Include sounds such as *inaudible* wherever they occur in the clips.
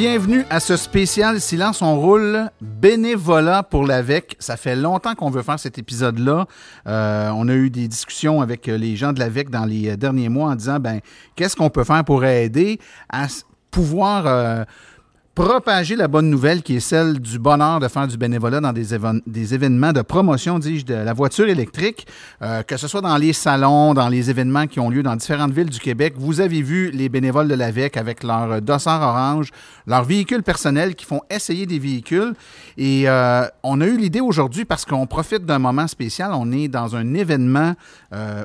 Bienvenue à ce spécial Silence on roule bénévolat pour l'AVEC. Ça fait longtemps qu'on veut faire cet épisode-là. Euh, on a eu des discussions avec les gens de l'AVEC dans les derniers mois en disant, ben, qu'est-ce qu'on peut faire pour aider à pouvoir euh, propager la bonne nouvelle qui est celle du bonheur de faire du bénévolat dans des, évén- des événements de promotion, dis-je, de la voiture électrique, euh, que ce soit dans les salons, dans les événements qui ont lieu dans différentes villes du Québec. Vous avez vu les bénévoles de l'AVEC avec leur euh, dossard orange, leurs véhicules personnels qui font essayer des véhicules. Et euh, on a eu l'idée aujourd'hui parce qu'on profite d'un moment spécial. On est dans un événement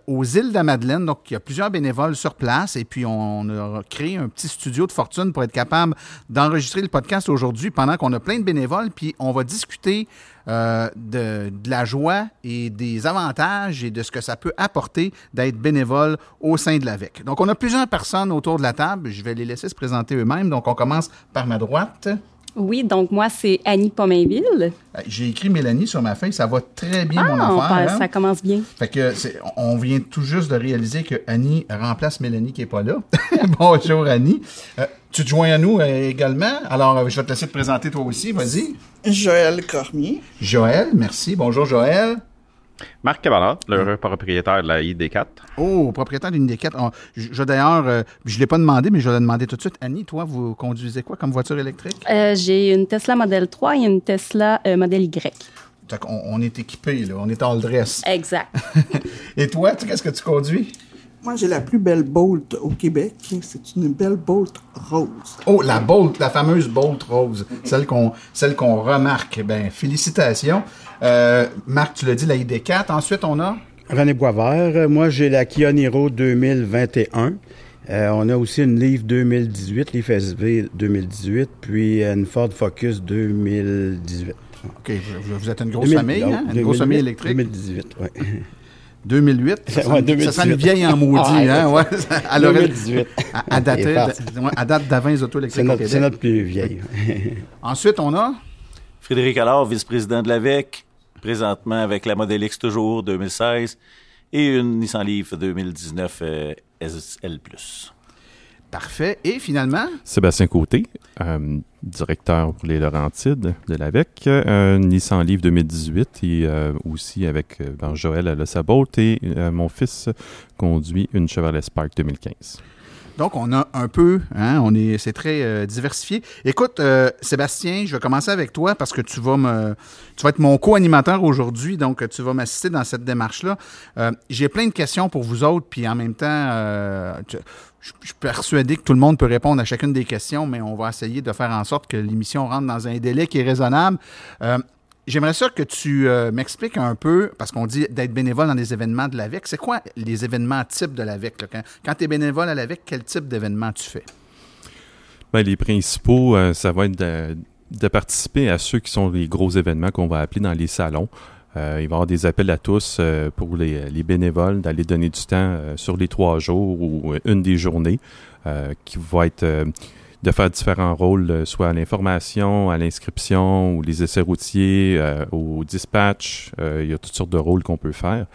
aux îles de la Madeleine. Donc, il y a plusieurs bénévoles sur place. Et puis, on a créé un petit studio de fortune pour être capable d'enregistrer le podcast aujourd'hui pendant qu'on a plein de bénévoles. Puis, on va discuter euh, de, de la joie et des avantages et de ce que ça peut apporter d'être bénévole au sein de l'AVEC. Donc, on a plusieurs personnes autour de la table. Je vais les laisser se présenter eux-mêmes. Donc, on commence par ma droite. Oui, donc moi, c'est Annie Pomainville. Euh, J'ai écrit Mélanie sur ma feuille. Ça va très bien, mon Ah, affaire. pense- hein? ça commence bien. Fait que c'est- on vient tout juste de réaliser que Annie remplace Mélanie qui est pas là. *laughs* Bonjour Annie. Euh, tu te joins à nous euh, également? Alors, euh, je vais te laisser te présenter toi aussi. Vas-y. Joël Cormier. Joël, merci. Bonjour Joël. Marc Cavallard, l'heureux propriétaire de la ID4. Oh, propriétaire d'une des quatre. Oh, je je- d'ailleurs, euh, je l'ai pas demandé, mais je vais le demander tout de suite. Annie, toi, vous conduisez quoi comme voiture électrique? Euh, J'ai une Tesla Model 3 et une Tesla euh, Model Y. On, est équipé, là. On est all dress. Exact. *laughs* Et toi, tu- qu'est-ce que tu conduis? Moi, j'ai la plus belle Bolt au Québec. C'est une belle Bolt rose. Oh, la Bolt, la fameuse Bolt rose, celle qu'on celle qu'on remarque. Ben, félicitations. Euh, Marc, tu l'as dit, la ID4. Ensuite, on a? René Boisvert. Euh, Moi, j'ai la Kia Niro 2021. Euh, on a aussi une Leaf 2018, Leaf SV 2018, puis une Ford Focus 2018. OK, vous, vous êtes une grosse 2000 famille, hein? Une grosse 2008, famille électrique? 2018, oui. 2008. Ça, sent, Ouais, ça 2018. sent une vieille en maudit, Ah, hein? Ouais. Aurait- *laughs* 2018. à, à ouais, à date d'avant les autos C'est électriques notre, c'est Québec. notre plus vieille. Ensuite, on a? Frédéric Allard, vice-président de l'AVEC, présentement avec la Model X toujours 2016 et une Nissan Leaf 2019 euh, SL+. Parfait. Et finalement, Sébastien Côté, euh, directeur pour les Laurentides de l'AVEC, euh, Nissan Leaf 2018 et euh, aussi avec euh, ben, Joël à sa Bolt et euh, mon fils conduit une Chevrolet Spark 2015. Donc on a un peu, hein, on est, c'est très euh, diversifié. Écoute, euh, Sébastien, je vais commencer avec toi parce que tu vas me, tu vas être mon co-animateur aujourd'hui, donc tu vas m'assister dans cette démarche-là. Euh, j'ai plein de questions pour vous autres, puis en même temps, euh, je suis persuadé que tout le monde peut répondre à chacune des questions, mais on va essayer de faire en sorte que l'émission rentre dans un délai qui est raisonnable. J'aimerais ça que tu euh, m'expliques un peu, parce qu'on dit d'être bénévole dans des événements de l'AVEC. C'est quoi les événements types de l'AVEC? là? Quand, tu es bénévole à l'AVEC, quel type d'événement tu fais? Ben, les principaux, euh, ça va être de, participer à ceux qui sont les gros événements qu'on va appeler dans les salons. Euh, il va y avoir des appels à tous pour les, les bénévoles d'aller donner du temps sur les trois jours ou une des journées qui va être de faire différents rôles, euh, soit à l'information, à l'inscription ou les essais routiers, euh, au dispatch. Euh, il y a toutes sortes de rôles qu'on peut faire.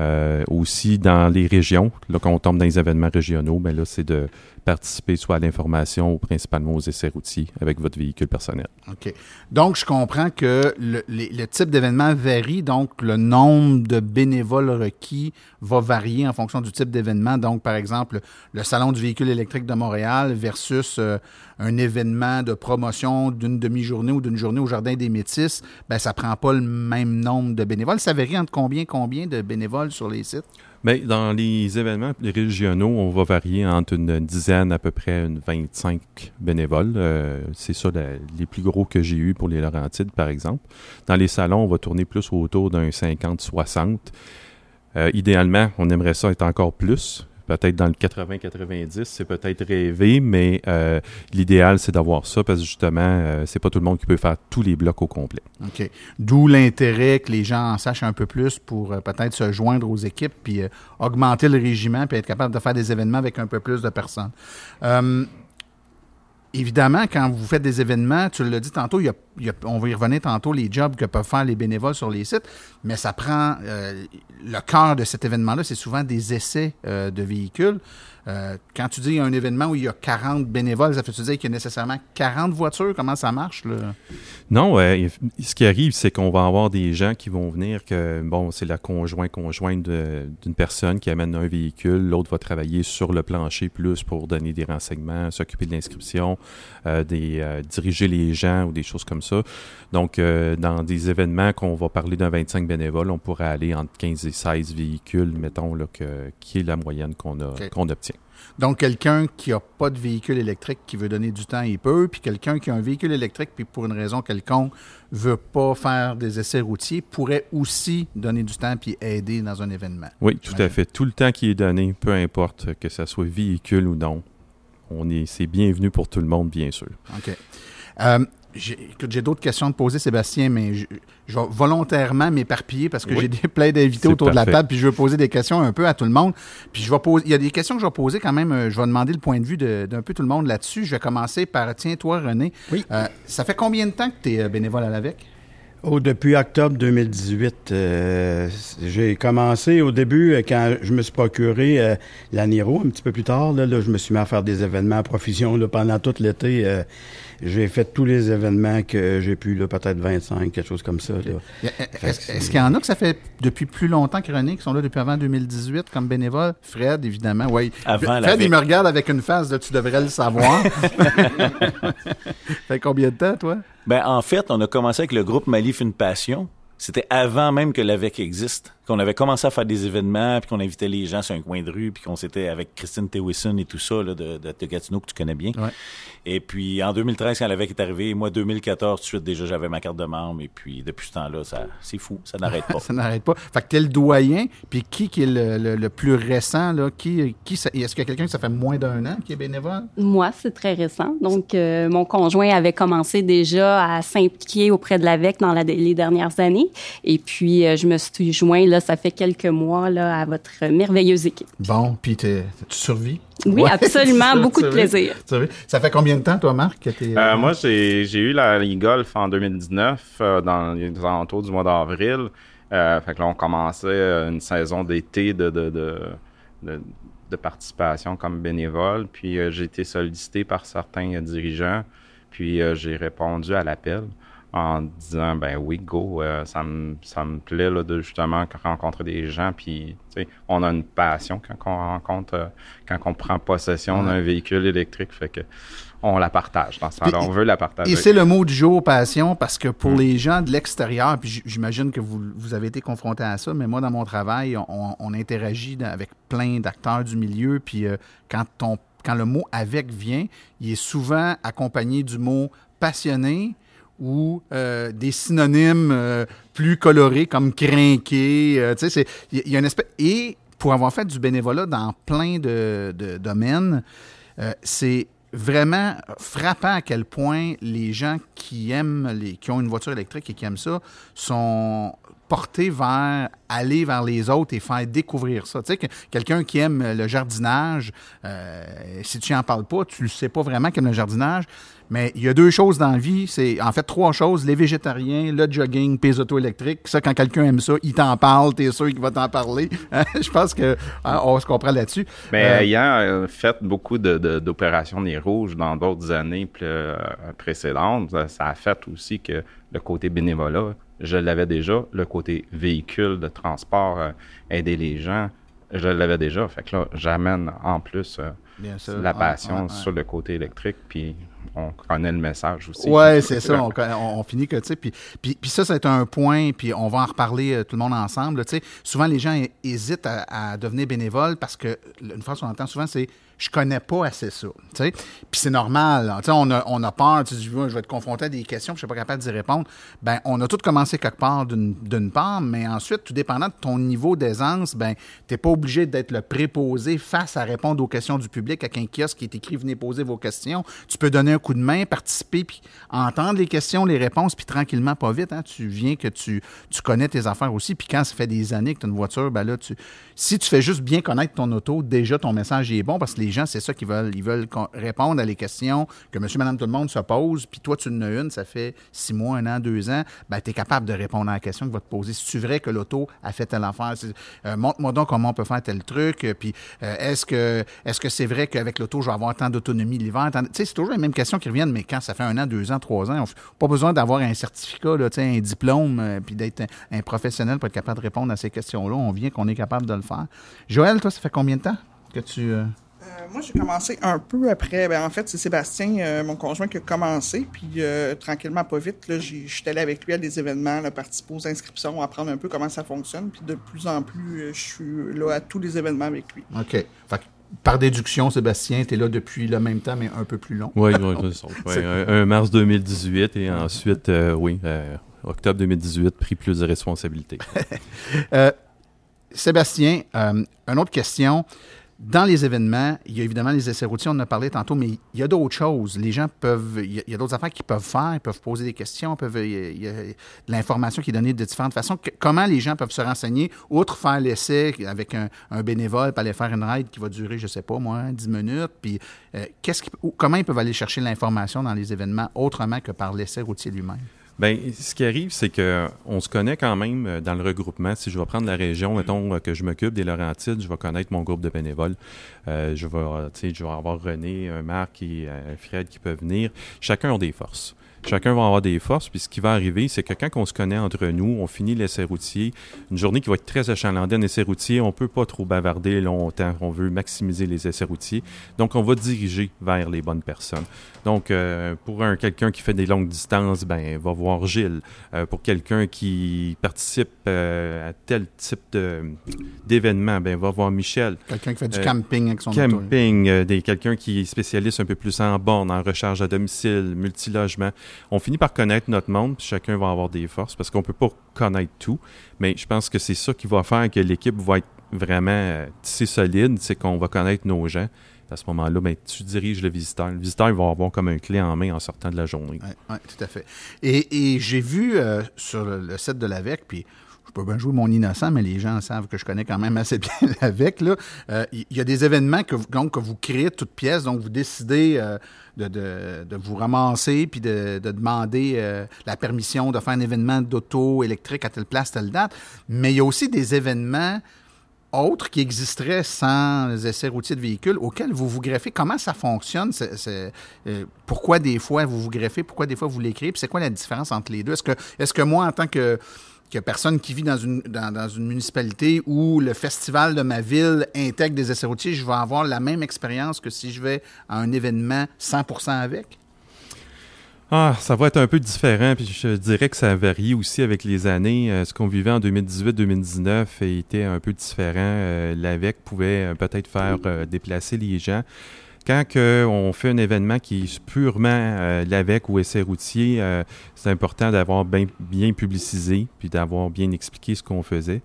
Euh, aussi dans les régions, là quand on tombe dans les événements régionaux, ben là c'est de participer soit à l'information ou principalement aux essais routiers avec votre véhicule personnel. OK. Donc, je comprends que le, type d'événement varie, donc le nombre de bénévoles requis va varier en fonction du type d'événement. Donc, par exemple, le Salon du véhicule électrique de Montréal versus euh, un événement de promotion d'une demi-journée ou d'une journée au Jardin des Métis, ben, ça prend pas le même nombre de bénévoles. Ça varie entre combien, combien de bénévoles sur les sites? Ben, dans les événements régionaux, on va varier entre une dizaine, à peu près une 25 bénévoles. Euh, c'est ça les plus gros que j'ai eu pour les Laurentides, par exemple. Dans les salons, on va tourner plus autour d'un 50-60. Euh, idéalement, on aimerait ça être encore plus. Peut-être dans le 80-90, c'est peut-être rêvé, mais euh, l'idéal, c'est d'avoir ça parce que justement, euh, c'est pas tout le monde qui peut faire tous les blocs au complet. OK. D'où l'intérêt que les gens en sachent un peu plus pour euh, peut-être se joindre aux équipes puis euh, augmenter le régiment puis être capable de faire des événements avec un peu plus de personnes. Évidemment, quand vous faites des événements, tu l'as dit tantôt, il a- on va y revenir tantôt, les jobs que peuvent faire les bénévoles sur les sites, mais ça prend euh, le cœur de cet événement-là, c'est souvent des essais euh, de véhicules. Euh, quand tu dis un événement où il y a 40 bénévoles, ça fait-tu dire qu'il y a nécessairement 40 voitures? Comment ça marche? Là? Non, ce qui arrive, c'est qu'on va avoir des gens qui vont venir que, bon, c'est la conjoint-conjointe d'une personne qui amène un véhicule, l'autre va travailler sur le plancher plus pour donner des renseignements, s'occuper de l'inscription, des, diriger les gens ou des choses comme ça. Donc, dans des événements qu'on va parler d'un 25 bénévoles, on pourrait aller entre 15 et 16 véhicules, mettons, là, que, qui est la moyenne qu'on obtient. Donc, quelqu'un qui n'a pas de véhicule électrique, qui veut donner du temps, il peut. Puis quelqu'un qui a un véhicule électrique, puis pour une raison quelconque, veut pas faire des essais routiers, pourrait aussi donner du temps puis aider dans un événement. Oui, tout à fait. Tout le temps qui est donné, peu importe que ça soit véhicule ou non, on est, c'est bienvenu pour tout le monde, bien sûr. OK. Euh, j'ai, écoute, j'ai d'autres questions à te poser, Sébastien, mais je, je vais volontairement m'éparpiller parce que Oui. j'ai des, plein d'invités autour de la table, puis je veux poser des questions un peu à tout le monde. Puis je vais poser, il y a des questions que je vais poser quand même, euh, je vais demander le point de vue d'un peu tout le monde là-dessus. Je vais commencer par, tiens, toi, René. Oui. Euh, ça fait combien de temps que tu es bénévole à l'AVEC? Oh, depuis octobre 2018, euh, j'ai commencé au début euh, quand je me suis procuré euh, la Niro. Un petit peu plus tard, là, là, je me suis mis à faire des événements à profusion là, pendant tout l'été. J'ai fait tous les événements que j'ai pu, là, peut-être 25, quelque chose comme ça. Est-ce est-ce qu'il y en a que ça fait depuis plus longtemps que René, qui sont là depuis avant 2018 comme bénévole? Fred, évidemment, oui. Avant la Fred, il me regarde avec une face de tu devrais le savoir. *laughs* fait combien de temps, toi? Ben, en fait, on a commencé avec le groupe Malif Une Passion. C'était avant même que l'AVEC existe. Qu'on avait commencé à faire des événements, puis qu'on invitait les gens sur un coin de rue, puis qu'on s'était avec Christine Tewison et tout ça, là, de, de, de Gatineau, que tu connais bien. Ouais. Et puis, en 2013, quand l'AVEC est arrivé, moi, 2014, tout de suite, déjà, j'avais ma carte de membre. Et puis, depuis ce temps-là, ça, c'est fou. Ça n'arrête pas. *laughs* ça n'arrête pas. Fait que t'es le doyen, puis qui, qui est le, le- le plus récent, là? Qui, qui, est-ce qu'il y a quelqu'un qui ça fait moins d'un an qui est bénévole? Moi, c'est très récent. Donc, euh, mon conjoint avait commencé déjà à s'impliquer auprès de l'AVEC dans la- les dernières années. Et puis, euh, je me suis joint, là, ça fait quelques mois, là, à votre merveilleuse équipe. Bon, puis tu survis? Oui, *laughs* absolument. Beaucoup de plaisir. Ça fait combien de temps, toi, Marc, que t'es... Euh, moi, j'ai eu la Ligue Golf en 2019, euh, dans les alentours du mois d'avril. Euh, fait que là, on commençait euh, une saison d'été de, de, de, de- de participation comme bénévole. Puis euh, j'ai été sollicité par certains euh, dirigeants. Puis euh, j'ai répondu à l'appel en disant ben oui go euh, ça me ça me plaît là, de justement rencontrer des gens puis tu sais on a une passion quand on rencontre euh, quand on prend possession d'un véhicule électrique fait que on la partage dans ce on veut la partager. Et c'est le mot du jour, passion, parce que pour les gens de l'extérieur, puis j'imagine que vous, vous avez été confronté à ça, mais moi, dans mon travail, on, on interagit avec plein d'acteurs du milieu, puis euh, quand, on, quand le mot avec vient, il est souvent accompagné du mot passionné ou euh, des synonymes euh, plus colorés comme crinqué. euh, tu sais, il y, a- une espèce. Et pour avoir fait du bénévolat dans plein de, de domaines, c'est vraiment frappant à quel point les gens qui aiment, les, qui ont une voiture électrique et qui aiment ça, sont porter vers aller vers les autres et faire découvrir ça. Tu sais, que quelqu'un qui aime le jardinage, euh, si tu n'en parles pas, tu ne sais pas vraiment qu'il aime le jardinage. Mais il y a deux choses dans la vie, c'est en fait trois choses, les végétariens, le jogging, puis les auto électriques. Ça, quand quelqu'un aime ça, il t'en parle, t'es sûr qu'il va t'en parler. *laughs* Je pense que hein, on se comprend là-dessus. Mais Euh, ayant euh, fait beaucoup de- de- d'opérations Nez Rouge dans d'autres années pl- euh, précédentes, ça a fait aussi que le côté bénévolat, je l'avais déjà. Le côté véhicule de transport, euh, aider les gens, je l'avais déjà. Fait que là, j'amène en plus euh, la passion ouais, ouais. sur le côté électrique, puis on connaît le message aussi. Ouais, c'est *laughs* ça. On, finit que, tu sais, puis, puis, puis ça, c'est un point, puis on va en reparler euh, tout le monde ensemble. Tu sais, souvent, les gens hé- hésitent à, à devenir bénévole parce que, une phrase qu'on entend souvent, c'est je connais pas assez ça. Tu puis c'est normal. Tu sais, on a, on a peur. Tu dis, je vais être confronté à des questions, je suis pas capable d'y répondre. Ben, on a tous commencé quelque part d'une part, mais ensuite, tout dépendant de ton niveau d'aisance, ben, t'es pas obligé d'être le préposé face à répondre aux questions du public avec un kiosque qui est écrit venez poser vos questions. Tu peux donner un coup de main, participer, puis entendre les questions, les réponses, puis tranquillement, pas vite. Hein, tu viens que tu, tu connais tes affaires aussi. Puis quand ça fait des années que tu as une voiture, ben là, tu, si tu fais juste bien connaître ton auto, déjà ton message est bon parce que les gens, c'est ça qu'ils veulent. Ils veulent répondre à les questions que monsieur, madame, tout le monde se pose. Puis toi, tu en as une, ça fait six mois, un an, deux ans. Ben, tu es capable de répondre à la question qu'il va te poser. Si tu vrai que l'auto a fait telle affaire, C'est- euh, montre-moi donc comment on peut faire tel truc. Euh, Puis euh, est-ce que c'est vrai qu'avec l'auto, je vais avoir tant d'autonomie l'hiver? Tu sais, c'est toujours les mêmes questions qui reviennent, mais quand ça fait un an, deux ans, trois ans, on pas besoin d'avoir un certificat, un diplôme, puis d'être un professionnel pour être capable de répondre à ces questions-là. On vient qu'on est capable de le faire. Joël, toi, ça fait combien de temps que tu. Euh, moi, j'ai commencé un peu après. Ben, en fait, c'est Sébastien, euh, mon conjoint, qui a commencé. Puis, euh, tranquillement, pas vite, là, j'ai- je suis allé avec lui à des événements, là, participer aux inscriptions, apprendre un peu comment ça fonctionne. Puis, de plus en plus, euh, je suis là à tous les événements avec lui. OK. Fait que, par déduction, Sébastien, tu es là depuis le même temps, mais un peu plus long. Oui, oui, *laughs* c'est ça. Ouais, un, un mars 2018 et ensuite, euh, oui, euh, octobre 2018, pris plus de responsabilités. *laughs* Euh, Sébastien, euh, une autre question. Dans les événements, il y a évidemment les essais routiers, on en a parlé tantôt, mais il y a d'autres choses. Les gens peuvent, il y a, d'autres affaires qu'ils peuvent faire, ils peuvent poser des questions, peuvent, il y a, de l'information qui est donnée de différentes façons. Comment les gens peuvent se renseigner, outre faire l'essai avec un, bénévole, puis aller faire une ride qui va durer, je sais pas moi, 10 minutes, puis euh, qu'est-ce comment ils peuvent aller chercher l'information dans les événements autrement que par l'essai routier lui-même? Ben, ce qui arrive, c'est que on se connaît quand même euh, dans le regroupement. Si je vais prendre la région, mettons euh, que je m'occupe des Laurentides, je vais connaître mon groupe de bénévoles. Euh, je vais, je vais avoir René, Marc et Fred qui peuvent venir. Chacun a des forces. Chacun va avoir des forces, puis ce qui va arriver, c'est que quand on se connaît entre nous, on finit l'essai routier, une journée qui va être très achalandée, un essai routier, on peut pas trop bavarder longtemps, on veut maximiser les essais routiers, donc on va diriger vers les bonnes personnes. Donc, euh, pour un quelqu'un qui fait des longues distances, ben, va voir Gilles. Euh, pour quelqu'un qui participe euh, à tel type d'événement, ben, va voir Michel. Quelqu'un qui fait du camping avec son. Camping, des, quelqu'un qui est spécialiste un peu plus en borne, en recharge à domicile, multilogement. On finit par connaître notre monde, puis chacun va avoir des forces parce qu'on peut pas connaître tout. Mais je pense que c'est ça qui va faire que l'équipe va être vraiment euh, tissée solide, c'est qu'on va connaître nos gens. À ce moment-là, ben, tu diriges le visiteur. Le visiteur va avoir comme un clé en main en sortant de la journée. Oui, tout à fait. Et, et j'ai vu euh, sur le, le site de l'AVEC, puis je peux bien jouer mon innocent, mais les gens savent que je connais quand même assez bien *laughs* l'AVEC. là. Euh, Il y a des événements que vous, donc, que vous créez toutes pièces, donc vous décidez euh, de, de- de vous ramasser puis de, de demander euh, la permission de faire un événement d'auto électrique à telle place, telle date. Mais il y a aussi des événements autres qui existeraient sans essais routiers de véhicules auxquels vous vous greffez. Comment ça fonctionne? Pourquoi des fois vous vous greffez? Pourquoi des fois vous l'écrivez? Puis c'est quoi la différence entre les deux? Est-ce que, est-ce que moi, en tant que, que personne qui vit dans une, dans, dans une municipalité où le festival de ma ville intègre des essais routiers, je vais avoir la même expérience que si je vais à un événement 100% avec? Ah, ça va être un peu différent, puis je dirais que ça varie aussi avec les années. Euh, ce qu'on vivait en 2018-2019 était un peu différent. Euh, L'AVEC pouvait euh, peut-être faire euh, déplacer les gens. Quand on fait un événement qui est purement euh, l'AVEC ou essai routier, euh, c'est important d'avoir bien, bien publicisé, puis d'avoir bien expliqué ce qu'on faisait.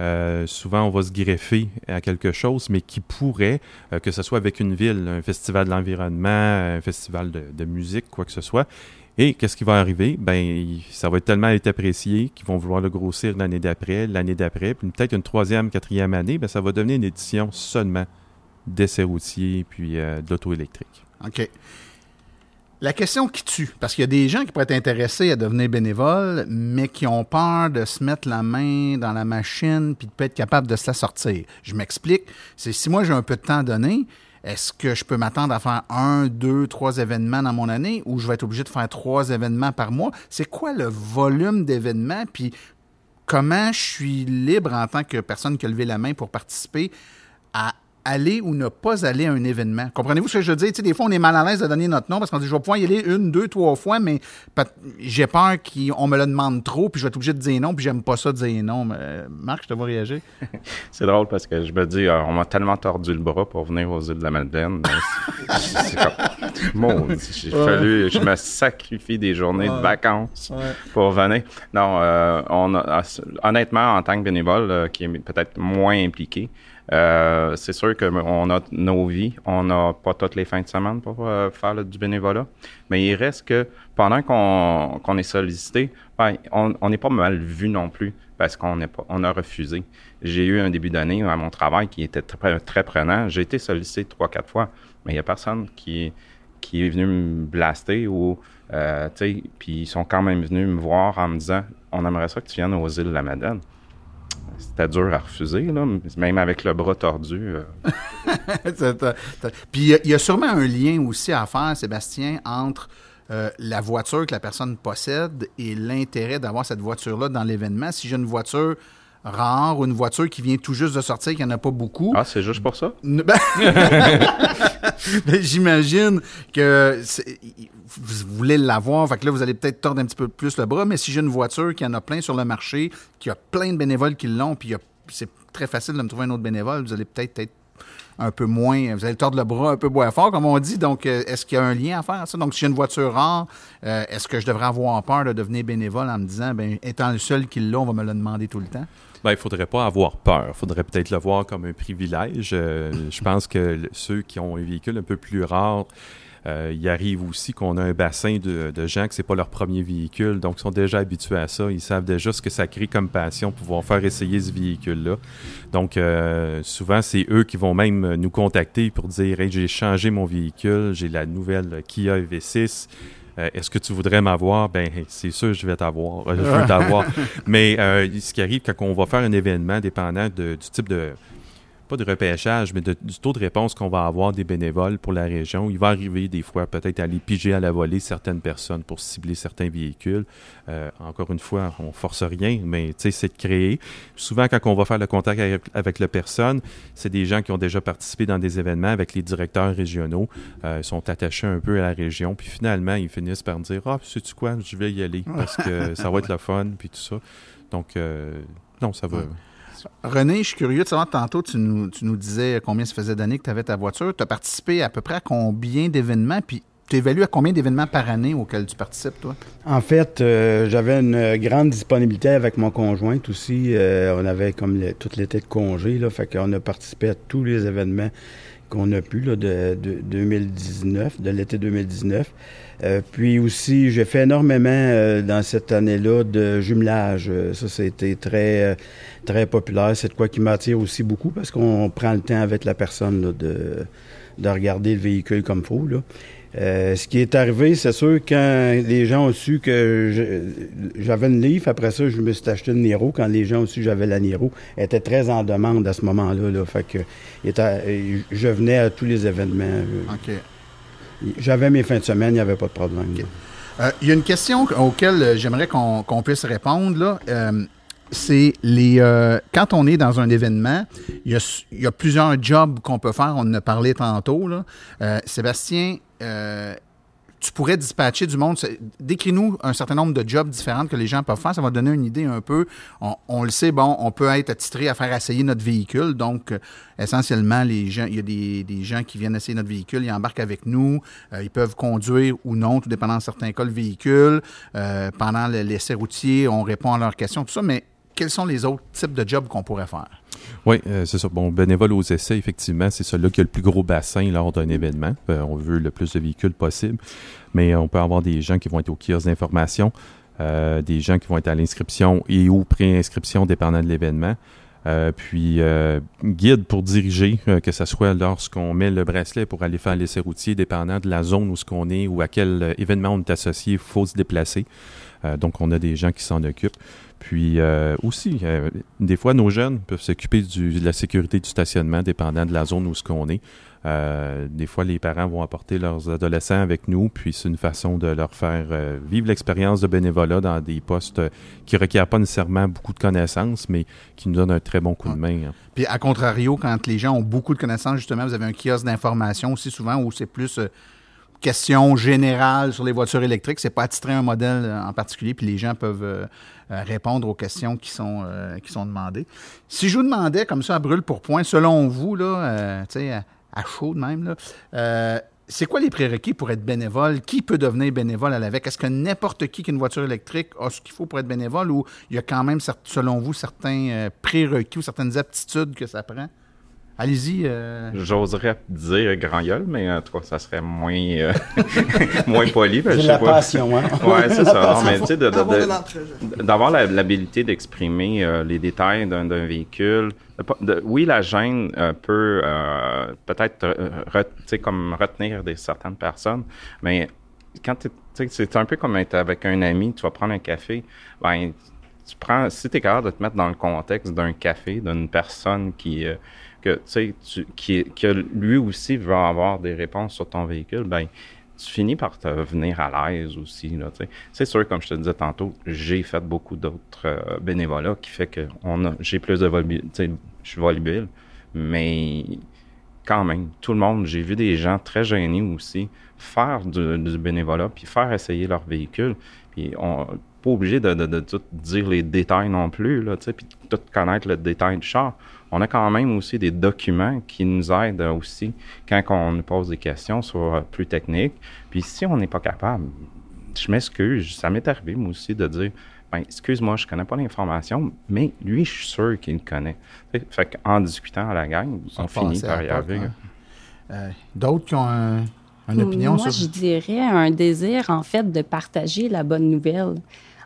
Euh, souvent, on va se greffer à quelque chose, mais qui pourrait, que ce soit avec une ville, un festival de l'environnement, un festival de, musique, quoi que ce soit, Et qu'est-ce qui va arriver? Ben, ça va tellement être apprécié qu'ils vont vouloir le grossir l'année d'après, l'année d'après, puis peut-être une troisième, quatrième année, ben, ça va devenir une édition seulement d'essais routiers puis euh, de l'auto électrique. OK. La question qui tue, parce qu'il y a des gens qui pourraient être intéressés à devenir bénévoles, mais qui ont peur de se mettre la main dans la machine puis de pas être capable de se la sortir. Je m'explique. C'est si moi j'ai un peu de temps donné, est-ce que je peux m'attendre à faire un, deux, trois événements dans mon année ou je vais être obligé de faire trois événements par mois? C'est quoi le volume d'événements? Puis comment je suis libre en tant que personne qui a levé la main pour participer à aller ou ne pas aller à un événement. Comprenez-vous ce que je veux dire? Tu sais, des fois, on est mal à l'aise de donner notre nom parce qu'on dit, je vais pouvoir y aller une, deux, trois fois, mais j'ai peur qu'on me le demande trop, puis je vais être obligé de dire non, puis j'aime pas ça de dire non. Euh, Marc, je te vois réagir. *laughs* C'est drôle parce que je me dis, euh, on m'a tellement tordu le bras pour venir aux îles de la Madeleine. C'est- comme, *laughs* j'ai fallu, je me sacrifie des journées de vacances pour venir. Non, euh, on a- honnêtement, en tant que bénévole, euh, qui est peut-être moins impliqué, euh, c'est sûr qu'on a nos vies, on n'a pas toutes les fins de semaine pour euh, faire du bénévolat, mais il reste que pendant qu'on est sollicité, ben, on n'est pas mal vu non plus parce qu'on on a refusé. J'ai eu un début d'année à mon travail qui était très, prenant. J'ai été sollicité trois, quatre fois, mais il n'y a personne qui, qui est venu me blaster ou, euh, tu sais, puis ils sont quand même venus me voir en me disant, on aimerait ça que tu viennes aux îles de la Madeleine. C'était dur à refuser, là, même avec le bras tordu. euh, *laughs* Puis il y a- il y, a sûrement un lien aussi à faire, Sébastien, entre euh, la voiture que la personne possède et l'intérêt d'avoir cette voiture-là dans l'événement. Si j'ai une voiture rare ou une voiture qui vient tout juste de sortir, qu'il n'y en a pas beaucoup, Ah, c'est juste pour ça? Ben- *laughs* Ben, J'imagine que vous voulez l'avoir, fait que là, vous allez peut-être tordre un petit peu plus le bras, mais si j'ai une voiture qui en a plein sur le marché, qui a plein de bénévoles qui l'ont, puis c'est très facile de me trouver un autre bénévole, vous allez peut-être être un peu moins, vous allez tordre le bras un peu moins fort, comme on dit. Donc, euh, est-ce qu'il y a un lien à faire à ça? Donc, si j'ai une voiture rare, euh, est-ce que je devrais avoir peur de devenir bénévole en me disant, ben, étant le seul qui l'a, on va me le demander tout le temps? Ben, il faudrait pas avoir peur. Il faudrait peut-être le voir comme un privilège. Euh, je pense que ceux qui ont un véhicule un peu plus rare, euh, il arrive aussi qu'on a un bassin de, de gens que c'est pas leur premier véhicule, donc ils sont déjà habitués à ça. Ils savent déjà ce que ça crée comme passion, pouvoir faire essayer ce véhicule-là. Donc, euh, souvent, c'est eux qui vont même nous contacter pour dire hey, j'ai changé mon véhicule, j'ai la nouvelle Kia EV6. Euh, Est-ce que tu voudrais m'avoir? Ben, hey, c'est sûr, je vais t'avoir. Euh, Je veux t'avoir. *laughs* Mais euh, ce qui arrive quand on va faire un événement dépendant de- du type de, pas de repêchage, mais de- du taux de réponse qu'on va avoir des bénévoles pour la région, il va arriver des fois peut-être aller piger à la volée certaines personnes pour cibler certains véhicules. Euh, encore une fois, on force rien, mais c'est de créer. Souvent, quand on va faire le contact avec, avec la personne, c'est des gens qui ont déjà participé dans des événements avec les directeurs régionaux, euh, sont attachés un peu à la région, puis finalement, ils finissent par me dire Ah, sais-tu quoi, je vais y aller parce que *laughs* ça va être le fun, puis tout ça. Donc, euh, non, ça va. René, je suis curieux de savoir, tantôt, tu nous, tu nous disais combien ça faisait d'années que tu avais ta voiture. Tu as participé à peu près à combien d'événements, puis tu évalues à combien d'événements par année auxquels tu participes, toi? En fait, euh, j'avais une grande disponibilité avec mon conjoint aussi. Euh, on avait comme le- tout l'été de congé, fait qu'on a participé à tous les événements qu'on a pu là, de, de 2019, de l'été 2019. Euh, puis aussi, j'ai fait énormément euh, dans cette année-là de jumelage. Euh, Ça, c'était très, euh, très populaire. C'est de quoi qui m'attire aussi beaucoup parce qu'on prend le temps avec la personne de, de regarder le véhicule comme faut. Là. Euh, ce qui est arrivé, c'est sûr, quand les gens ont su que j'avais une Leaf, après ça, je me suis acheté une Niro. Quand les gens ont su que j'avais la Niro, elle était très en demande à ce moment-là. Là, fait que était- je venais à tous les événements. OK. J'avais mes fins de semaine, il n'y avait pas de problème. Euh, Il y a une question auquel euh, j'aimerais qu'on qu'on puisse répondre. là. Euh, c'est les euh, quand on est dans un événement, il y a, plusieurs jobs qu'on peut faire. On en a parlé tantôt. Euh, Sébastien, euh, tu pourrais dispatcher du monde. Décris-nous un certain nombre de jobs différents que les gens peuvent faire. Ça va donner une idée un peu. On, le sait, bon, on peut être attitré à faire essayer notre véhicule. Donc, essentiellement, les gens, il y a des, gens qui viennent essayer notre véhicule, ils embarquent avec nous. Ils peuvent conduire ou non, tout dépendant de certains cas, le véhicule. Pendant le- l'essai routier, on répond à leurs questions, tout ça. Mais quels sont les autres types de jobs qu'on pourrait faire? Oui, euh, c'est ça. Bon, bénévole aux essais, effectivement, c'est celui qui a le plus gros bassin lors d'un événement. Euh, on veut le plus de véhicules possible, mais on peut avoir des gens qui vont être au kiosque d'information, euh, des gens qui vont être à l'inscription et ou pré-inscription dépendant de l'événement. Puis guide pour diriger, que ce soit lorsqu'on met le bracelet pour aller faire l'essai routier, dépendant de la zone où ce qu'on est ou à quel événement on est associé, il faut se déplacer. Euh, donc, on a des gens qui s'en occupent. Puis euh, aussi, euh, des fois, nos jeunes peuvent s'occuper du- de la sécurité du stationnement, dépendant de la zone où ce qu'on est. Euh, des fois, les parents vont apporter leurs adolescents avec nous, puis c'est une façon de leur faire euh, vivre l'expérience de bénévolat dans des postes euh, qui requièrent pas nécessairement beaucoup de connaissances, mais qui nous donnent un très bon coup de main. hein. Puis à contrario, quand les gens ont beaucoup de connaissances, justement, vous avez un kiosque d'information aussi souvent où c'est plus euh, question générale sur les voitures électriques. C'est pas attitrer un modèle euh, en particulier, puis les gens peuvent euh, euh, répondre aux questions qui sont, qui sont demandées. Si je vous demandais comme ça à brûle pour point, selon vous, là, euh, à, à chaud de même, là, c'est quoi les prérequis pour être bénévole? Qui peut devenir bénévole à l'AVEC? Est-ce que n'importe qui qui a une voiture électrique a ce qu'il faut pour être bénévole ou il y a quand même, selon vous, certains prérequis ou certaines aptitudes que ça prend? Allez-y. euh, J'oserais dire grand gueule, mais en tout cas, ça serait moins, euh, *laughs* moins poli. C'est je la pas. passion, hein? Ouais, c'est ça. Non, mais tu sais, d'avoir la- l'habilité d'exprimer euh, les détails d'un d'un véhicule. De pas- de- oui, la gêne euh, peut euh, peut-être euh, re- tu sais, comme retenir des certaines personnes, mais quand t'es- tu sais, c'est un peu comme être avec un ami, tu vas prendre un café, ben tu prends si tu es capable de te mettre dans le contexte d'un café, d'une personne qui euh, que qui, lui aussi veut avoir des réponses sur ton véhicule, ben tu finis par te venir à l'aise aussi. C'est sûr, comme je te disais tantôt, j'ai fait beaucoup d'autres euh, bénévolats qui fait que j'ai plus de volubile. Je suis volubile, mais quand même, tout le monde, j'ai vu des gens très gênés aussi faire du, bénévolat, puis faire essayer leur véhicule. Puis pas obligé de, de, de tout dire les détails non plus, là, tu sais, puis tout connaître le détail du char. On a quand même aussi des documents qui nous aident aussi quand on nous pose des questions sur euh, plus techniques. Puis si on n'est pas capable, je m'excuse, ça m'est arrivé moi aussi de dire ben, excuse-moi, je connais pas l'information, mais lui, je suis sûr qu'il le connaît. Fait qu'en discutant à la gang, on finit passer à par y arriver. hein. Euh, D'autres qui ont un- une opinion Moi, sur je dirais un désir, en fait, de partager la bonne nouvelle.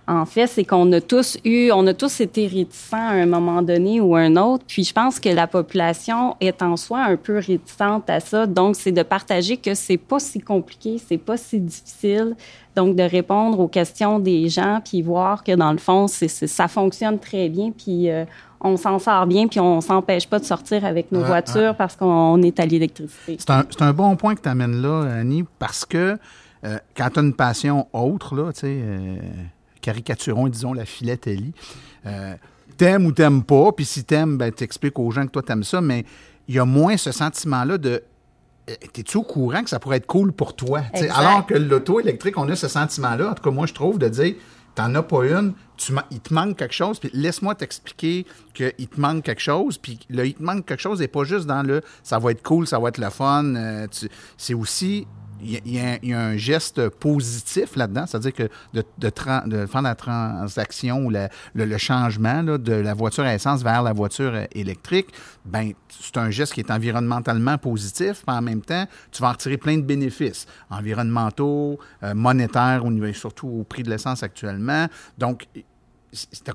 En fait, c'est qu'on a tous eu, on a tous été réticents à un moment donné ou un autre. Puis je pense que la population est en soi un peu réticente à ça. Donc, c'est de partager que c'est pas si compliqué, c'est pas si difficile. Donc, de répondre aux questions des gens, puis voir que dans le fond, c'est, ça fonctionne très bien, puis euh, on s'en sort bien, puis on s'empêche pas de sortir avec nos voitures parce qu'on est à l'électricité. C'est un, c'est un bon point que tu amènes là, Annie, parce que euh, quand tu as une passion autre, là, tu sais, euh, caricaturons, disons, la philatélie, euh, t'aimes ou t'aimes pas, puis si t'aimes, ben, t'expliques aux gens que toi t'aimes ça, mais il y a moins ce sentiment-là de euh, T'es-tu au courant que ça pourrait être cool pour toi? Alors que l'auto électrique, on a ce sentiment-là. En tout cas, moi, je trouve de dire T'en as pas une, tu il te manque quelque chose, puis laisse-moi t'expliquer qu'il te manque quelque chose, puis le il te manque quelque chose n'est pas juste dans le ça va être cool, ça va être le fun. euh, c'est aussi il y, a- un- geste positif là-dedans, c'est-à-dire que de, faire la transaction ou le, changement de la voiture à essence vers la voiture euh, électrique, ben c'est un geste qui est environnementalement positif, mais en même temps, tu vas en retirer plein de bénéfices environnementaux, euh, monétaires, au niveau, surtout au prix de l'essence actuellement. Donc,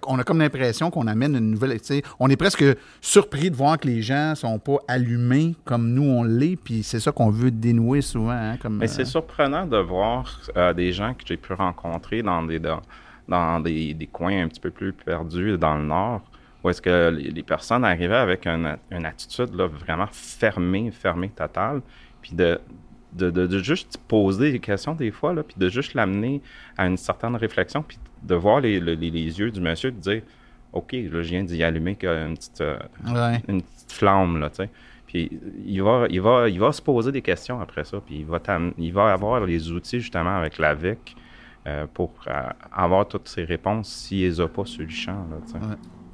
on a comme l'impression qu'on amène une nouvelle. On est presque surpris de voir que les gens sont pas allumés comme nous on l'est, puis c'est ça qu'on veut dénouer souvent. hein, comme, Mais euh, c'est surprenant de voir euh, des gens que j'ai pu rencontrer dans des dans, dans des, des coins un petit peu plus perdus dans le nord, où est-ce que les, les personnes arrivaient avec une, une attitude là, vraiment fermée, fermée totale, puis de, de, de, de juste poser des questions des fois, là, puis de juste l'amener à une certaine réflexion, puis de voir les, les, les yeux du monsieur, de dire OK, là, je viens d'y allumer une petite, euh, ouais. une petite flamme, là, tu sais. Puis il va, il, va, il va se poser des questions après ça, puis il va, il va avoir les outils justement avec l'AVEC euh, pour euh, avoir toutes ces réponses s'il les a pas sur le champ, là, tu sais.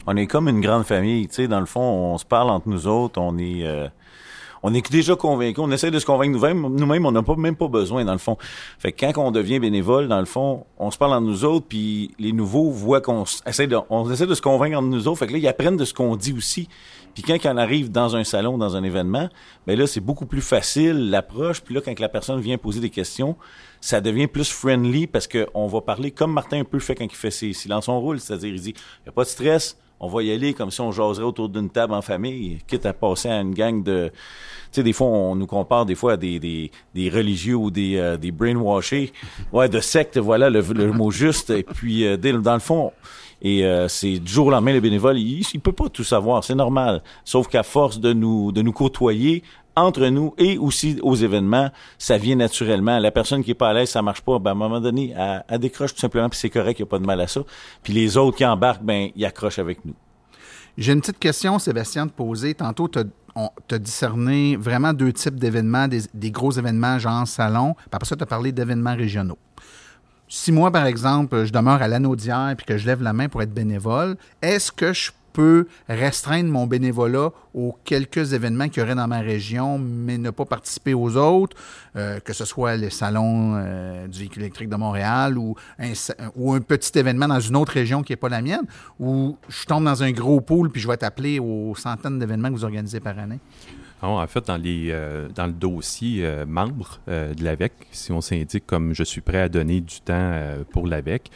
On est comme une grande famille, tu sais, dans le fond, on se parle entre nous autres, on est euh, on est déjà convaincus, on essaie de se convaincre nous-mêmes, nous-mêmes, on n'a pas même pas besoin dans le fond. Fait que quand on devient bénévole, dans le fond, on se parle entre nous autres, puis les nouveaux voient qu'on essaie de, on essaie de se convaincre entre nous autres. Fait que là, ils apprennent de ce qu'on dit aussi. Puis quand on arrive dans un salon, dans un événement, ben là, c'est beaucoup plus facile l'approche. Puis là, quand la personne vient poser des questions, ça devient plus friendly parce qu'on va parler comme Martin un peu fait quand il fait ses silences on roule, c'est-à-dire il dit, il n'y a pas de stress, on va y aller comme si on jaserait autour d'une table en famille, quitte à passer à une gang de... Tu sais, des fois, on nous compare des fois à des, des, des religieux ou des, euh, des brainwashés. Ouais, de secte, voilà le, le mot juste. Et puis, euh, dès- dans le fond, et euh, c'est du jour au lendemain, le bénévole, il, il peut pas tout savoir, c'est normal. Sauf qu'à force de nous, de nous côtoyer, entre nous et aussi aux événements, ça vient naturellement. La personne qui est pas à l'aise, ça marche pas, ben, à un moment donné, elle, décroche tout simplement, puis c'est correct, il n'y a pas de mal à ça. Puis les autres qui embarquent, ben, ils accrochent avec nous. J'ai une petite question, Sébastien, de poser. Tantôt, tu as discerné vraiment deux types d'événements, des, des gros événements genre salon, puis après ça, tu as parlé d'événements régionaux. Si moi, par exemple, je demeure à l'anneau d'hier puis que je lève la main pour être bénévole, est-ce que je peux restreindre mon bénévolat aux quelques événements qu'il y aurait dans ma région, mais ne pas participer aux autres, euh, que ce soit les salons euh, du véhicule électrique de Montréal ou un, petit événement dans une autre région qui n'est pas la mienne, ou je tombe dans un gros pool puis je vais être appelé aux centaines d'événements que vous organisez par année? Ah, en fait, dans, les, euh, dans le dossier euh, membre euh, de l'AVEC, si on s'indique comme je suis prêt à donner du temps pour l'AVEC,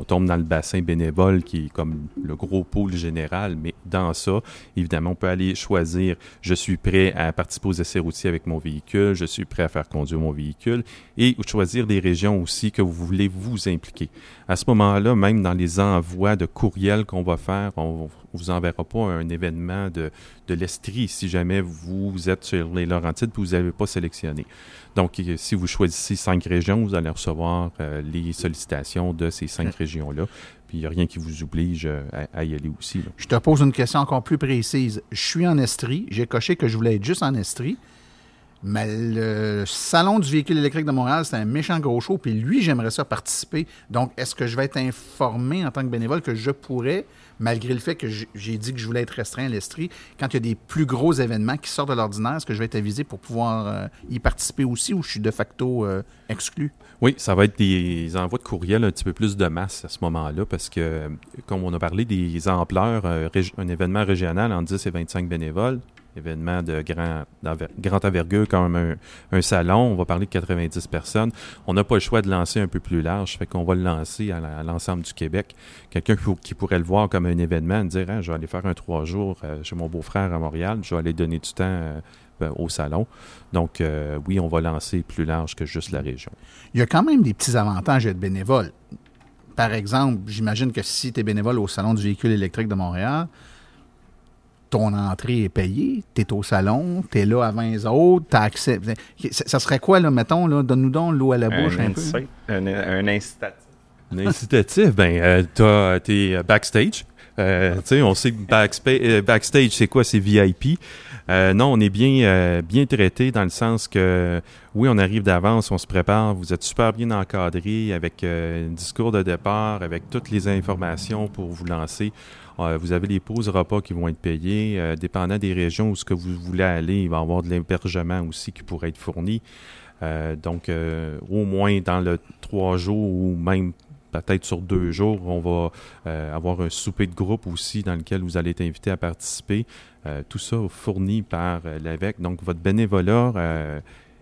on tombe dans le bassin bénévole qui est comme le gros pôle général, mais dans ça, évidemment, on peut aller choisir je suis prêt à participer aux essais routiers avec mon véhicule, je suis prêt à faire conduire mon véhicule et choisir des régions aussi que vous voulez vous impliquer. À ce moment-là, même dans les envois de courriels qu'on va faire, on ne vous enverra pas un événement de, l'Estrie si jamais vous êtes sur les Laurentides et vous n'avez pas sélectionné. Donc, euh, si vous choisissez cinq régions, vous allez recevoir euh, les sollicitations de ces cinq régions-là. Puis, il n'y a rien qui vous oblige euh, à, à y aller aussi. là. Je te pose une question encore plus précise. Je suis en Estrie. J'ai coché que je voulais être juste en Estrie. Mais le Salon du véhicule électrique de Montréal, c'est un méchant gros show. Puis lui, j'aimerais ça participer. Donc, est-ce que je vais être informé en tant que bénévole que je pourrais, malgré le fait que j'ai dit que je voulais être restreint à l'Estrie, quand il y a des plus gros événements qui sortent de l'ordinaire, est-ce que je vais être avisé pour pouvoir euh, y participer aussi ou je suis de facto euh, exclu? Oui, ça va être des envois de courriel un petit peu plus de masse à ce moment-là parce que, comme on a parlé des ampleurs, euh, un événement régional en 10 et 25 bénévoles, événement de grand, grande envergure comme un, salon, on va parler de 90 personnes. On n'a pas le choix de lancer un peu plus large, fait qu'on va le lancer à, l'ensemble du Québec. Quelqu'un qui, pourrait le voir comme un événement, dire Ah, je vais aller faire un trois jours euh, chez mon beau-frère à Montréal, je vais aller donner du temps euh, ben, au salon. Donc, euh, oui, on va lancer plus large que juste la région. Il y a quand même des petits avantages à être bénévole. Par exemple, j'imagine que si tu es bénévole au Salon du véhicule électrique de Montréal, ton entrée est payée, tu es au salon, tu es là avant les autres, tu as accès. Ça, serait quoi, là, mettons, là, donne-nous donc l'eau à la bouche un, peu. insight, un, un incitatif. Un incitatif, ben, euh, t'as tes backstage. Euh, on sait que backspa- euh, backstage, c'est quoi? C'est VIP. Euh, non, on est bien, euh, bien traité dans le sens que, oui, on arrive d'avance, on se prépare, vous êtes super bien encadré avec euh, un discours de départ, avec toutes les informations pour vous lancer. Euh, vous avez les pauses repas qui vont être payées. Dépendant des régions où ce que vous voulez aller, il va y avoir de l'hébergement aussi qui pourrait être fourni. Donc, au moins dans le trois jours ou même peut-être sur deux jours, on va euh, avoir un souper de groupe aussi dans lequel vous allez être invité à participer. Euh, tout ça fourni par euh, l'AVEC. Donc, votre bénévolat,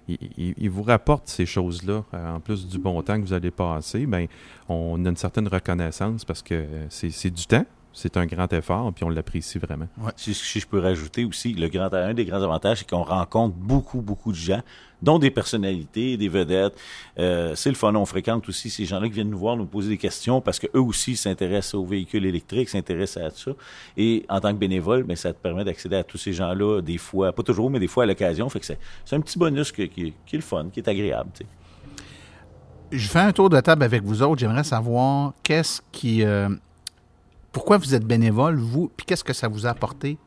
il, vous rapporte ces choses-là. En plus du bon temps que vous allez passer, ben, on a une certaine reconnaissance parce que c'est du temps. C'est un grand effort, puis on l'apprécie vraiment. Si, si je peux rajouter aussi, le grand, un des grands avantages, c'est qu'on rencontre beaucoup, beaucoup de gens, dont des personnalités, des vedettes. Euh, c'est le fun, on fréquente aussi ces gens-là qui viennent nous voir, nous poser des questions, parce qu'eux aussi s'intéressent aux véhicules électriques, s'intéressent à ça. Et en tant que bénévole, ben, ça te permet d'accéder à tous ces gens-là, des fois, pas toujours, mais des fois à l'occasion. Fait que c'est un petit bonus que- qui, qui est le fun, qui est agréable. Je fais un tour de table avec vous autres. J'aimerais savoir qu'est-ce qui. euh, pourquoi vous êtes bénévole, vous, puis qu'est-ce que ça vous a apporté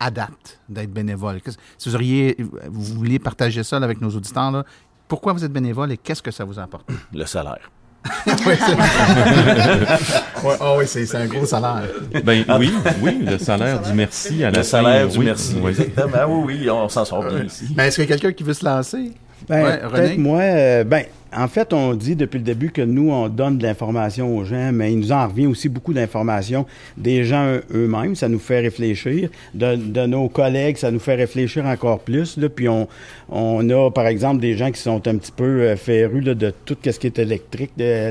à date d'être bénévole? Si vous auriez. Vous vouliez partager ça là, avec nos auditeurs, là, pourquoi vous êtes bénévole et qu'est-ce que ça vous a apporté? *clears throat* Le salaire. *laughs* Oui, c'est *laughs* ouais, ah oui, c'est c'est un gros salaire. Ben oui, oui, le salaire du merci à la Le salaire fin, du oui, merci. oui. Exactement. Ah oui, oui, on s'en sort bien ici. Mais est-ce qu'il y a quelqu'un qui veut se lancer? Ben, Ouais, René? peut-être moi, euh, ben, en fait, on dit depuis le début que nous, on donne de l'information aux gens, mais il nous en revient aussi beaucoup d'informations des gens eux-mêmes. Ça nous fait réfléchir. De, nos collègues, ça nous fait réfléchir encore plus. Là. Puis on, on a, par exemple, des gens qui sont un petit peu euh, férus là, de tout ce qui est électrique, de,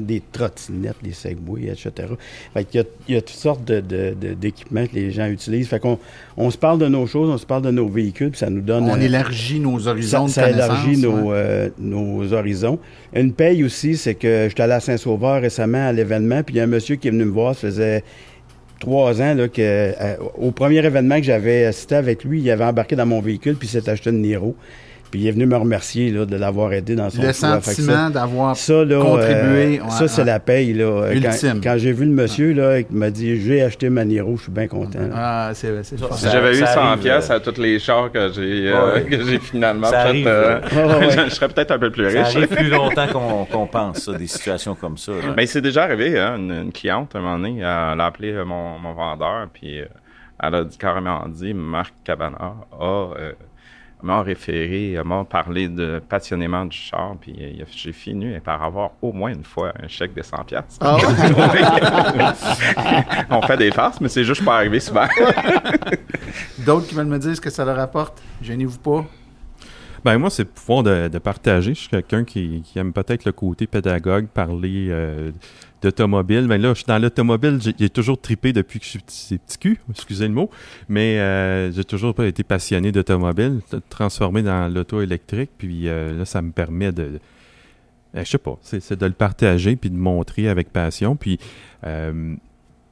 des trottinettes, des Segway, etc. Fait qu'il y a, il y a toutes sortes d'équipements que les gens utilisent. Fait qu'on on se parle de nos choses, on se parle de nos véhicules, puis ça nous donne... On euh, élargit nos horizons ça, de ça connaissances. élargit nos, euh, nos horizons. Une paye aussi, c'est que j'étais allé à Saint-Sauveur récemment à l'événement, puis il y a un monsieur qui est venu me voir, ça faisait trois ans, là, que, euh, au premier événement que j'avais assisté avec lui, il avait embarqué dans mon véhicule, puis il s'est acheté une Niro. Puis il est venu me remercier là, de l'avoir aidé dans son Le choix. Ça- sentiment d'avoir ça, contribué. euh, ouais, ça, c'est ouais. la paye. Là. Euh, Quand, Ultime. quand j'ai vu le monsieur là, qui m'a dit J'ai acheté ma Niro, je suis bien content. là. Ah, c'est Ça- j'avais eu ça 100 arrive, pièces euh, à toutes les chars que j'ai euh, Ouais. *laughs* que j'ai finalement Ça fait, arrive, euh, Ouais, ouais, *laughs* ouais. je serais peut-être un peu plus Ça riche. arrive plus *laughs* longtemps qu'on qu'on pense, ça, des situations comme ça. là. Ben, c'est déjà arrivé, hein, une, une cliente, à un moment donné, elle a appelé mon, mon vendeur, puis elle a dit, carrément dit, Marc Cabana a, euh, m'a référé, elle m'a parlé de, passionnément du char, puis euh, j'ai fini par avoir au moins une fois un chèque de 100 piastres. Ah *laughs* On fait des farces, mais c'est juste pas arrivé souvent. *laughs* D'autres qui veulent me dire ce que ça leur apporte, gênez-vous pas. Ben moi, c'est pouvoir de, de partager. Je suis quelqu'un qui, qui aime peut-être le côté pédagogue, parler euh, d'automobile. Mais là, je suis dans l'automobile, j'ai toujours tripé depuis que je suis petit, cul, excusez le mot. Mais euh, j'ai toujours pas été passionné d'automobile, transformé dans l'auto électrique. Puis euh, là, ça me permet de... euh, je sais pas, c'est c'est de le partager puis de montrer avec passion. Puis euh,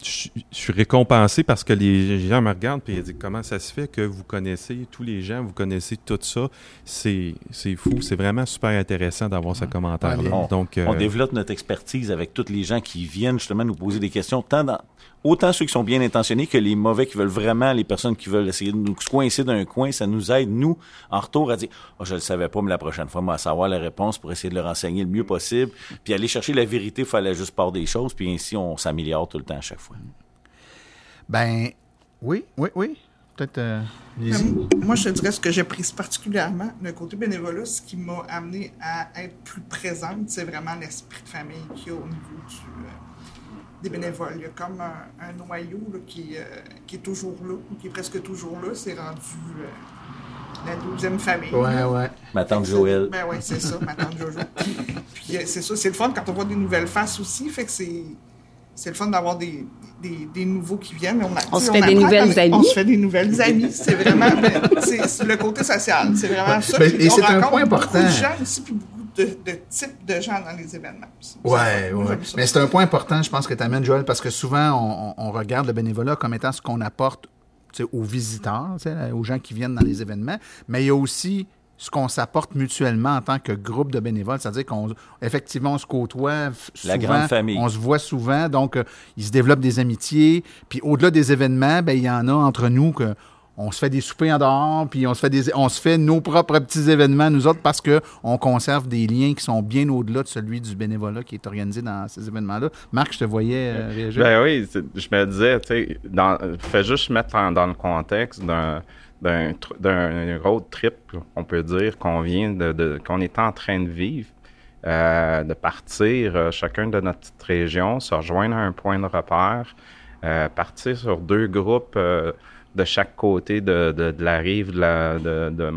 je je suis récompensé parce que les gens me regardent et ils disent comment ça se fait que vous connaissez tous les gens, vous connaissez tout ça? C'est c'est fou, c'est vraiment super intéressant d'avoir ce commentaire-là. On, Donc, euh, on développe notre expertise avec tous les gens qui viennent justement nous poser des questions, tant dans, autant ceux qui sont bien intentionnés que les mauvais qui veulent vraiment, les personnes qui veulent essayer de nous coincer d'un coin, ça nous aide, nous, en retour, à dire oh, je le savais pas, mais la prochaine fois, moi, à savoir la réponse pour essayer de le renseigner le mieux possible. Puis aller chercher la vérité, il fallait juste part des choses, puis ainsi, on s'améliore tout le temps à chaque fois. Ben, oui, oui, oui. Peut-être, euh. Euh, Moi, je te dirais ce que j'apprécie particulièrement, le côté bénévolat, ce qui m'a amené à être plus présente, c'est vraiment l'esprit de famille qu'il y a au niveau du, euh, des bénévoles. Il y a comme un, un noyau là, qui, euh, qui est toujours là, qui est presque toujours là. C'est rendu euh, la douzième famille. Ouais, là. ouais. Ma tante Joël. Ben oui, c'est ça, ma tante Jojo. *laughs* Puis euh, c'est ça, c'est le fun quand on voit des nouvelles faces aussi. Fait que c'est. C'est le fun d'avoir des, des, des nouveaux qui viennent. On, a- On se fait des nouvelles à- On amies. se fait des nouvelles amies. C'est vraiment ben, c'est c'est le côté social. C'est vraiment ça. Ben, et c'est un point beaucoup important. de gens aussi, puis beaucoup de, de types de gens dans les événements. Ouais, ouais. Mais c'est un point important, je pense, que tu amènes, Joël, parce que souvent, on, regarde le bénévolat comme étant ce qu'on apporte aux visiteurs, aux gens qui viennent dans les événements, mais il y a aussi ce qu'on s'apporte mutuellement en tant que groupe de bénévoles, c'est-à-dire qu'on effectivement on se côtoie f- La souvent, grande famille. on se voit souvent, donc euh, il se développe des amitiés, puis au-delà des événements, ben il y en a entre nous que on se fait des soupers en dehors, puis on se fait des on se fait nos propres petits événements nous autres parce que on conserve des liens qui sont bien au-delà de celui du bénévolat qui est organisé dans ces événements-là. Marc, je te voyais euh, réagir. Ben oui, je me disais, tu sais, dans- fais juste mettre en- dans le contexte d'un d'un road trip, on peut dire qu'on vient de, de- qu'on est en train de vivre, euh, de partir euh, chacun de notre petite région, se rejoindre à un point de repère, euh, partir sur deux groupes de chaque côté de, de- de la rive de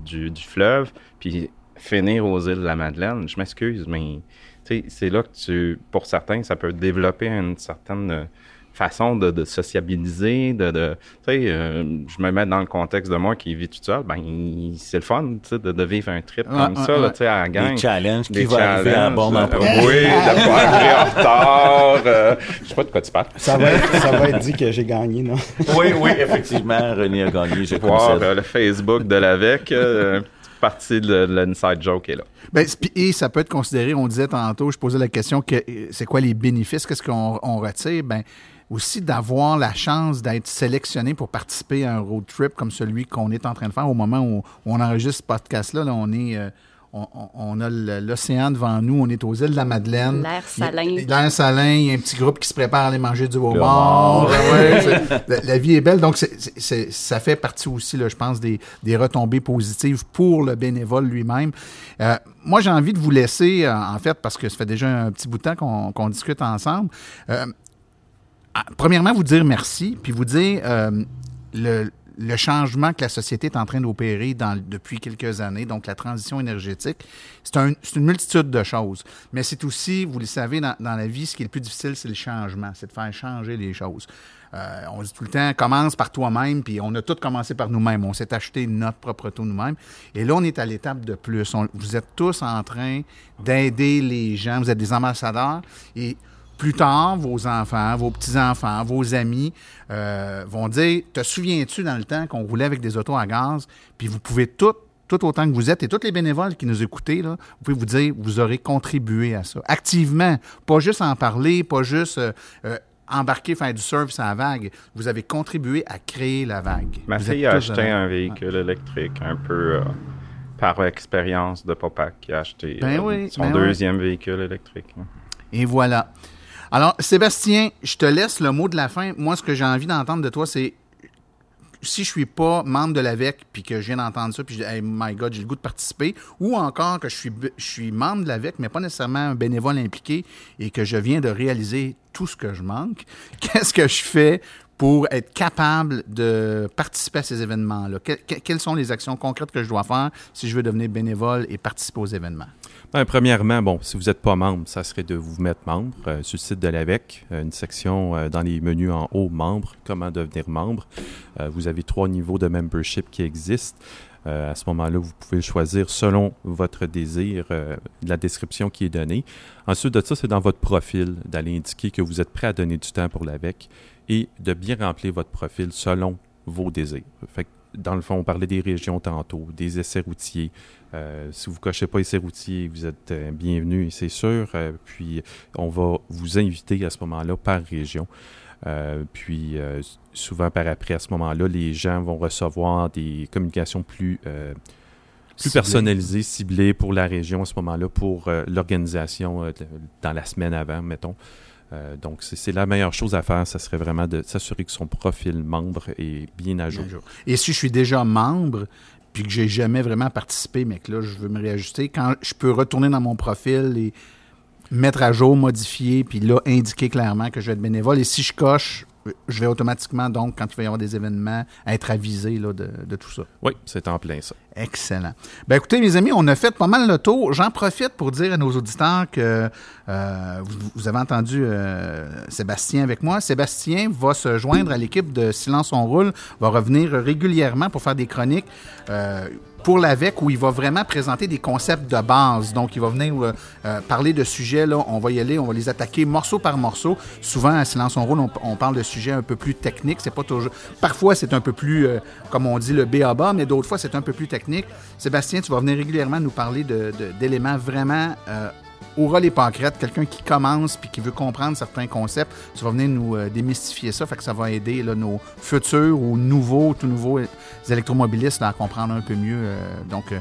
du, fleuve, puis finir aux îles de la Madeleine. Je m'excuse, mais c'est là que tu, pour certains, ça peut développer une certaine euh, façon de, de sociabiliser, de, de tu sais, euh, je me mets dans le contexte de moi qui vit tout seul, ben c'est le fun, tu sais, de, de vivre un trip Ouais, comme ouais, ça, là, ouais. tu sais, à la gang. Des challenges, qui Des va arriver à en euh, premier. Oui, de pas arriver en *laughs* retard. euh, je sais pas de quoi tu parles. Ça, va être, ça va être dit que j'ai gagné, non? *laughs* Oui, oui, effectivement, René a gagné, je Voir euh, le Facebook de l'AVEC, euh, une petite partie de l'inside joke est là. Ben, et ça peut être considéré, on disait tantôt, je posais la question, que c'est quoi les bénéfices, qu'est-ce qu'on on retire? Ben, aussi d'avoir la chance d'être sélectionné pour participer à un road trip comme celui qu'on est en train de faire au moment où, où on enregistre ce podcast-là. là, on est, euh, on, a l'océan devant nous, on est aux îles de la Madeleine. L'air salin. L'air salin, il y a un petit groupe qui se prépare à aller manger du homard. Ouais, la, la vie est belle, donc ça fait partie aussi, là, je pense, des, des retombées positives pour le bénévole lui-même. Euh, moi, j'ai envie de vous laisser, euh, en fait, parce que ça fait déjà un petit bout de temps qu'on discute ensemble. Euh, premièrement, vous dire merci, puis vous dire euh, le, changement que la société est en train d'opérer depuis quelques années, donc la transition énergétique, c'est un- c'est une multitude de choses. Mais c'est aussi, vous le savez, dans, la vie, ce qui est le plus difficile, c'est le changement, c'est de faire changer les choses. Euh, on dit tout le temps, commence par toi-même, puis on a tous commencé par nous-mêmes. On s'est acheté notre propre auto nous-mêmes. Et là, on est à l'étape de plus. Vous êtes tous en train d'aider les gens. Vous êtes des ambassadeurs. Et plus tard, vos enfants, vos petits-enfants, vos amis euh, vont dire Te souviens-tu dans le temps qu'on roulait avec des autos à gaz? Puis vous pouvez tout, tout autant que vous êtes, et tous les bénévoles qui nous écoutez, là, vous pouvez vous dire Vous aurez contribué à ça. Activement, pas juste en parler, pas juste euh, euh, embarquer, faire du surf sur la vague. Vous avez contribué à créer la vague. Ma Vous fille a acheté un véhicule électrique un peu par expérience de papa qui a acheté Ben oui, son ben deuxième véhicule électrique. Et voilà. Alors, Sébastien, je te laisse le mot de la fin. Moi, ce que j'ai envie d'entendre de toi, c'est si je suis pas membre de l'AVEC, puis que je viens d'entendre ça, puis je dis, hey, my God, j'ai le goût de participer, ou encore que je suis, membre de l'AVEC, mais pas nécessairement un bénévole impliqué, et que je viens de réaliser tout ce que je manque, *laughs* qu'est-ce que je fais pour être capable de participer à ces événements-là? Que- que- quelles sont les actions concrètes que je dois faire si je veux devenir bénévole et participer aux événements? Ben, premièrement, bon, si vous n'êtes pas membre, ça serait de vous mettre membre euh, sur le site de l'AVEC, euh, une section euh, dans les menus en haut, membre, comment devenir membre. Vous avez trois niveaux de membership qui existent. À ce moment-là, vous pouvez choisir selon votre désir la description qui est donnée. Ensuite de ça, c'est dans votre profil d'aller indiquer que vous êtes prêt à donner du temps pour l'AVEC et de bien remplir votre profil selon vos désirs. Dans le fond, on parlait des régions tantôt, des essais routiers. Euh, si vous ne cochez pas essais routiers, vous êtes euh, bienvenu, c'est sûr. Euh, puis, on va vous inviter à ce moment-là par région. Euh, puis, euh, souvent par après, à ce moment-là, les gens vont recevoir des communications plus, euh, plus Ciblées. personnalisées, ciblées pour la région à ce moment-là, pour l'organisation dans la semaine avant, mettons. Euh, donc, c'est la meilleure chose à faire, ça serait vraiment de s'assurer que son profil membre est bien à jour. Et si je suis déjà membre, puis que j'ai jamais vraiment participé, mais que là, je veux me réajuster, quand je peux retourner dans mon profil et mettre à jour, modifier, puis là, indiquer clairement que je vais être bénévole. Et si je coche, je vais automatiquement, donc, quand il va y avoir des événements, être avisé là, de, de tout ça. Oui, c'est en plein ça. Excellent. Ben écoutez, mes amis, on a fait pas mal le tour. J'en profite pour dire à nos auditeurs que euh, vous, avez entendu euh, Sébastien avec moi. Sébastien va se joindre à l'équipe de Silence on roule, va revenir régulièrement pour faire des chroniques. euh, pour l'AVEC, où il va vraiment présenter des concepts de base. Donc, il va venir parler de sujets, là, on va y aller, on va les attaquer morceau par morceau. Souvent, à Silence on roule, on, parle de sujets un peu plus techniques. C'est pas toujours... Parfois, c'est un peu plus, comme on dit, le B à bas, mais d'autres fois, c'est un peu plus technique. Sébastien, tu vas venir régulièrement nous parler d'éléments vraiment euh, aura les pâquerettes, quelqu'un qui commence puis qui veut comprendre certains concepts, tu vas venir nous euh, démystifier ça, fait que ça va aider nos futurs ou nouveaux, tout nouveaux euh, électromobilistes à comprendre un peu mieux. donc,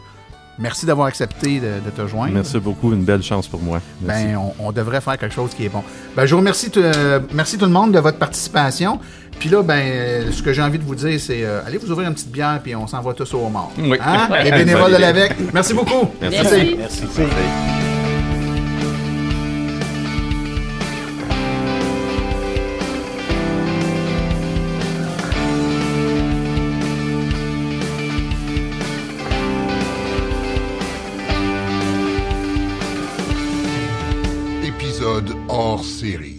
merci d'avoir accepté de, de te joindre. Merci beaucoup, une belle chance pour moi. Merci. Ben, on, on devrait faire quelque chose qui est bon. Ben, je vous remercie, tout- euh, merci tout le monde de votre participation. Puis là, ben, euh, ce que j'ai envie de vous dire, c'est euh, allez vous ouvrir une petite bière puis on s'en va tous au mort. Oui. Hein? Les bénévoles de l'AVEC. Merci beaucoup. Merci. Merci. theory